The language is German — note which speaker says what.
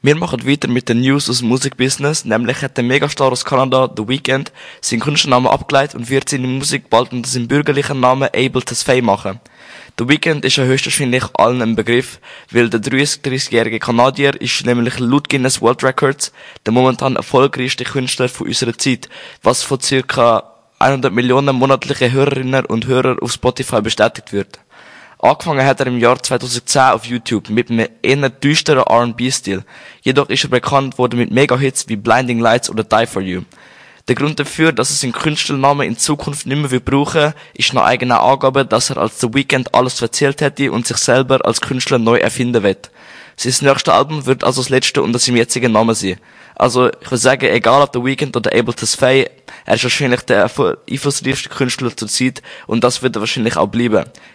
Speaker 1: Wir machen weiter mit den News aus dem Musikbusiness, nämlich hat der Megastar aus Kanada, The Weeknd, seinen Künstlernamen abgeleitet und wird seine Musik bald unter seinem bürgerlichen Namen Abel Tesfaye machen. The Weeknd ist ja höchstwahrscheinlich allen ein Begriff, weil der 33-jährige Kanadier ist nämlich laut Guinness World Records der momentan erfolgreichste Künstler von unserer Zeit, was von circa 100 Millionen monatliche Hörerinnen und Hörer auf Spotify bestätigt wird. Angefangen hat er im Jahr 2010 auf YouTube mit einem eher düsteren R&B-Stil. Jedoch ist er bekannt worden mit Mega-Hits wie Blinding Lights oder Die For You. Der Grund dafür, dass er seinen Künstlernamen in Zukunft nicht mehr will brauchen, ist nach eigener Angabe, dass er als The Weeknd alles erzählt hätte und sich selber als Künstler neu erfinden wird. Sein nächstes Album wird also das letzte unter seinem jetzigen Namen sein. Also, ich würde sagen, egal ob The Weeknd oder Able to Faye, er ist wahrscheinlich der einflussreichste Künstler zur Zeit und das wird er wahrscheinlich auch bleiben.